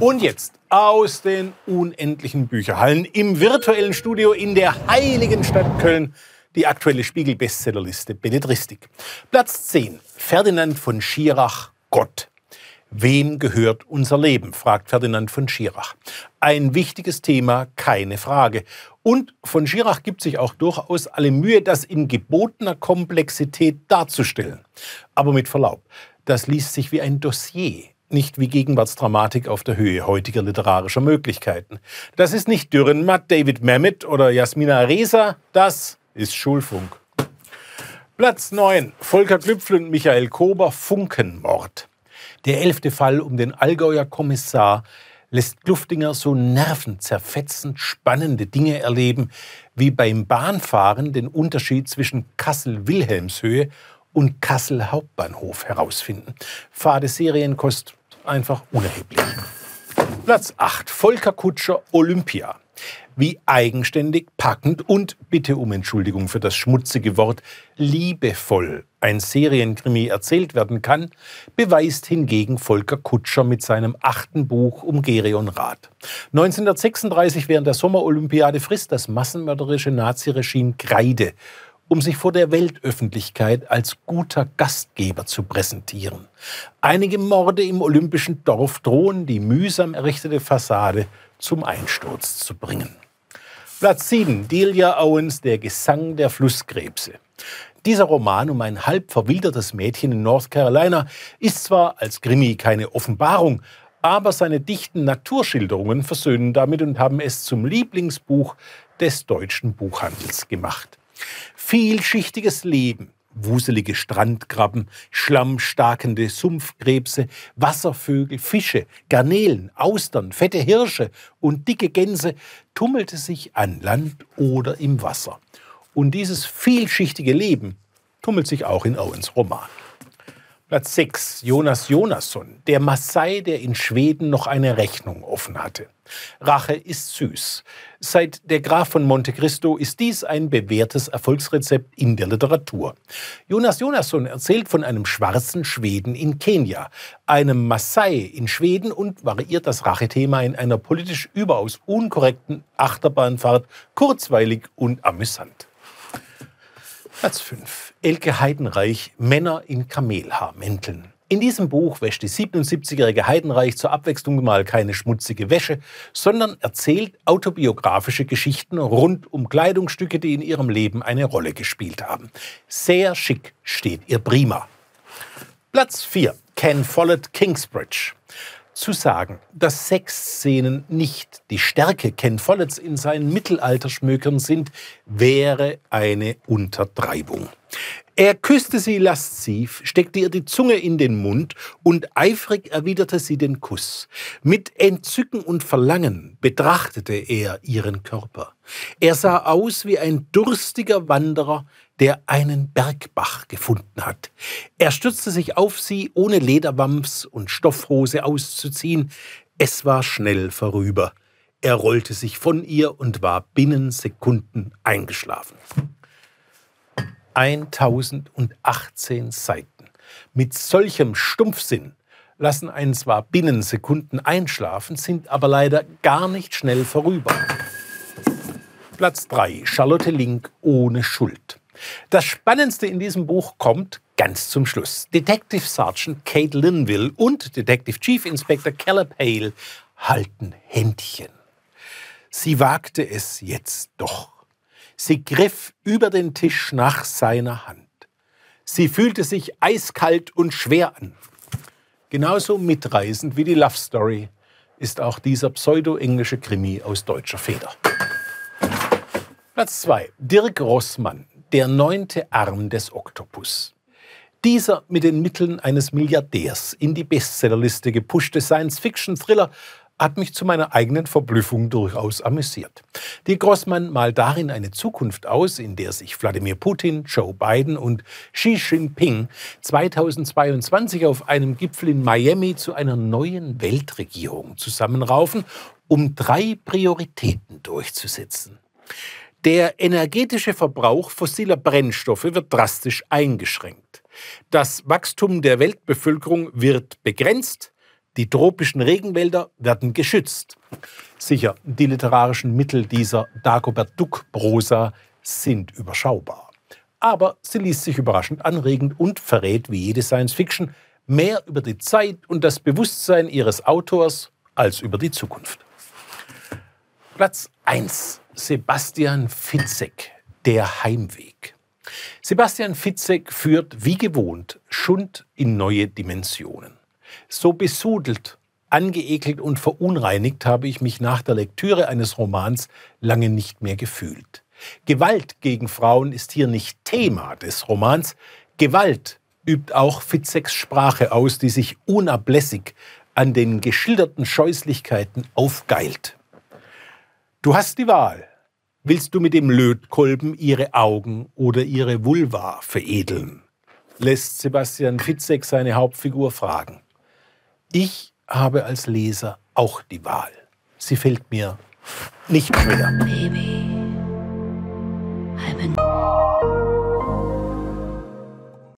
Und jetzt aus den unendlichen Bücherhallen im virtuellen Studio in der heiligen Stadt Köln die aktuelle Spiegel-Bestsellerliste Belletristik. Platz 10. Ferdinand von Schirach, Gott. Wem gehört unser Leben? fragt Ferdinand von Schirach. Ein wichtiges Thema, keine Frage. Und von Schirach gibt sich auch durchaus alle Mühe, das in gebotener Komplexität darzustellen. Aber mit Verlaub, das liest sich wie ein Dossier nicht wie Gegenwartsdramatik auf der Höhe heutiger literarischer Möglichkeiten. Das ist nicht Dürrenmatt, David Mamet oder Jasmina Reza, das ist Schulfunk. Platz 9. Volker Glüpfel und Michael Kober, Funkenmord. Der elfte Fall um den Allgäuer Kommissar lässt Kluftinger so nervenzerfetzend spannende Dinge erleben, wie beim Bahnfahren den Unterschied zwischen Kassel-Wilhelmshöhe und Kassel Hauptbahnhof herausfinden. Fade Serienkost einfach unerheblich. Platz 8. Volker Kutscher Olympia. Wie eigenständig, packend und, bitte um Entschuldigung für das schmutzige Wort, liebevoll ein Serienkrimi erzählt werden kann, beweist hingegen Volker Kutscher mit seinem achten Buch um Gerion Rath. 1936 während der Sommerolympiade frisst das massenmörderische Naziregime Kreide um sich vor der Weltöffentlichkeit als guter Gastgeber zu präsentieren. Einige Morde im olympischen Dorf drohen die mühsam errichtete Fassade zum Einsturz zu bringen. Platz 7. Delia Owens, Der Gesang der Flusskrebse. Dieser Roman um ein halb verwildertes Mädchen in North Carolina ist zwar als Krimi keine Offenbarung, aber seine dichten Naturschilderungen versöhnen damit und haben es zum Lieblingsbuch des deutschen Buchhandels gemacht. Vielschichtiges Leben, wuselige Strandkrabben, schlammstarkende Sumpfkrebse, Wasservögel, Fische, Garnelen, Austern, fette Hirsche und dicke Gänse tummelte sich an Land oder im Wasser. Und dieses vielschichtige Leben tummelt sich auch in Owens Roman. Platz 6. Jonas Jonasson, der Maasai, der in Schweden noch eine Rechnung offen hatte. Rache ist süß. Seit Der Graf von Monte Cristo ist dies ein bewährtes Erfolgsrezept in der Literatur. Jonas Jonasson erzählt von einem schwarzen Schweden in Kenia, einem Maasai in Schweden und variiert das Rachethema in einer politisch überaus unkorrekten Achterbahnfahrt kurzweilig und amüsant. Platz 5. Elke Heidenreich, Männer in Kamelhaarmänteln. In diesem Buch wäscht die 77-jährige Heidenreich zur Abwechslung mal keine schmutzige Wäsche, sondern erzählt autobiografische Geschichten rund um Kleidungsstücke, die in ihrem Leben eine Rolle gespielt haben. Sehr schick steht ihr prima. Platz 4. Ken Follett Kingsbridge zu sagen, dass Sexszenen nicht die Stärke Ken Folletts in seinen Mittelalterschmökern sind, wäre eine Untertreibung. Er küsste sie lasziv, steckte ihr die Zunge in den Mund und eifrig erwiderte sie den Kuss. Mit Entzücken und Verlangen betrachtete er ihren Körper. Er sah aus wie ein durstiger Wanderer, der einen Bergbach gefunden hat. Er stürzte sich auf sie, ohne Lederwams und Stoffhose auszuziehen. Es war schnell vorüber. Er rollte sich von ihr und war binnen Sekunden eingeschlafen. 1018 Seiten. Mit solchem Stumpfsinn lassen einen zwar binnen Sekunden einschlafen, sind aber leider gar nicht schnell vorüber. Platz 3. Charlotte Link ohne Schuld. Das Spannendste in diesem Buch kommt ganz zum Schluss. Detective Sergeant Kate Linville und Detective Chief Inspector Caleb Hale halten Händchen. Sie wagte es jetzt doch. Sie griff über den Tisch nach seiner Hand. Sie fühlte sich eiskalt und schwer an. Genauso mitreißend wie die Love Story ist auch dieser pseudo-englische Krimi aus deutscher Feder. Platz 2. Dirk Rossmann, der neunte Arm des Oktopus. Dieser mit den Mitteln eines Milliardärs in die Bestsellerliste gepushte Science-Fiction-Thriller hat mich zu meiner eigenen Verblüffung durchaus amüsiert. Die Grossmann malt darin eine Zukunft aus, in der sich Wladimir Putin, Joe Biden und Xi Jinping 2022 auf einem Gipfel in Miami zu einer neuen Weltregierung zusammenraufen, um drei Prioritäten durchzusetzen. Der energetische Verbrauch fossiler Brennstoffe wird drastisch eingeschränkt. Das Wachstum der Weltbevölkerung wird begrenzt, Die tropischen Regenwälder werden geschützt. Sicher, die literarischen Mittel dieser Dagobert Duck-Prosa sind überschaubar. Aber sie liest sich überraschend anregend und verrät wie jede Science-Fiction mehr über die Zeit und das Bewusstsein ihres Autors als über die Zukunft. Platz 1. Sebastian Fitzek, Der Heimweg. Sebastian Fitzek führt wie gewohnt Schund in neue Dimensionen. So besudelt, angeekelt und verunreinigt habe ich mich nach der Lektüre eines Romans lange nicht mehr gefühlt. Gewalt gegen Frauen ist hier nicht Thema des Romans. Gewalt übt auch Fitzeks Sprache aus, die sich unablässig an den geschilderten Scheußlichkeiten aufgeilt. Du hast die Wahl. Willst du mit dem Lötkolben ihre Augen oder ihre Vulva veredeln? lässt Sebastian Fitzek seine Hauptfigur fragen. Ich habe als Leser auch die Wahl. Sie fällt mir nicht schwer. Baby.